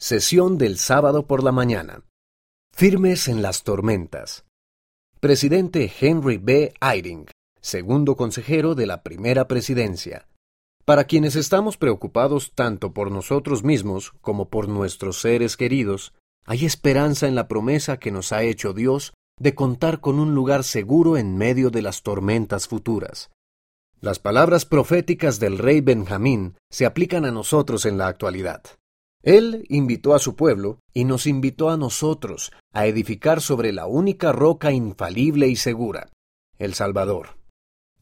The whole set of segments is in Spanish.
Sesión del sábado por la mañana. Firmes en las tormentas. Presidente Henry B. Eyring, segundo consejero de la primera presidencia. Para quienes estamos preocupados tanto por nosotros mismos como por nuestros seres queridos, hay esperanza en la promesa que nos ha hecho Dios de contar con un lugar seguro en medio de las tormentas futuras. Las palabras proféticas del rey Benjamín se aplican a nosotros en la actualidad. Él invitó a su pueblo y nos invitó a nosotros a edificar sobre la única roca infalible y segura, el Salvador.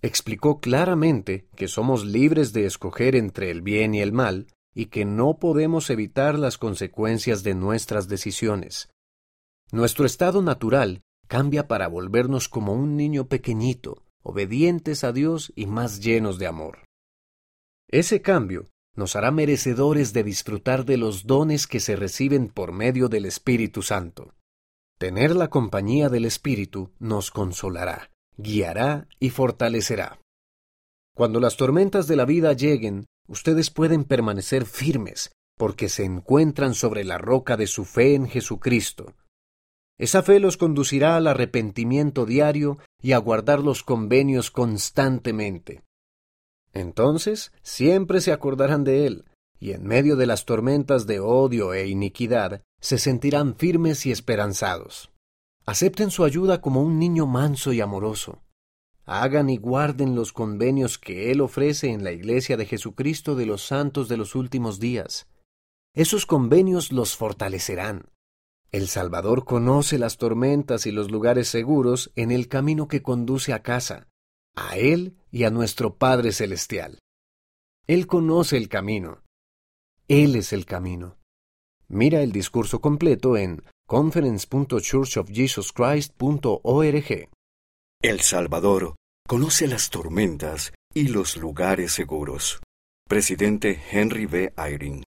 Explicó claramente que somos libres de escoger entre el bien y el mal y que no podemos evitar las consecuencias de nuestras decisiones. Nuestro estado natural cambia para volvernos como un niño pequeñito, obedientes a Dios y más llenos de amor. Ese cambio nos hará merecedores de disfrutar de los dones que se reciben por medio del Espíritu Santo. Tener la compañía del Espíritu nos consolará, guiará y fortalecerá. Cuando las tormentas de la vida lleguen, ustedes pueden permanecer firmes, porque se encuentran sobre la roca de su fe en Jesucristo. Esa fe los conducirá al arrepentimiento diario y a guardar los convenios constantemente. Entonces siempre se acordarán de él, y en medio de las tormentas de odio e iniquidad se sentirán firmes y esperanzados. Acepten su ayuda como un niño manso y amoroso. Hagan y guarden los convenios que Él ofrece en la Iglesia de Jesucristo de los santos de los últimos días. Esos convenios los fortalecerán. El Salvador conoce las tormentas y los lugares seguros en el camino que conduce a casa, a Él y a nuestro Padre Celestial. Él conoce el camino. Él es el camino. Mira el discurso completo en conference.churchofjesuschrist.org. El Salvador conoce las tormentas y los lugares seguros. Presidente Henry B. Eyring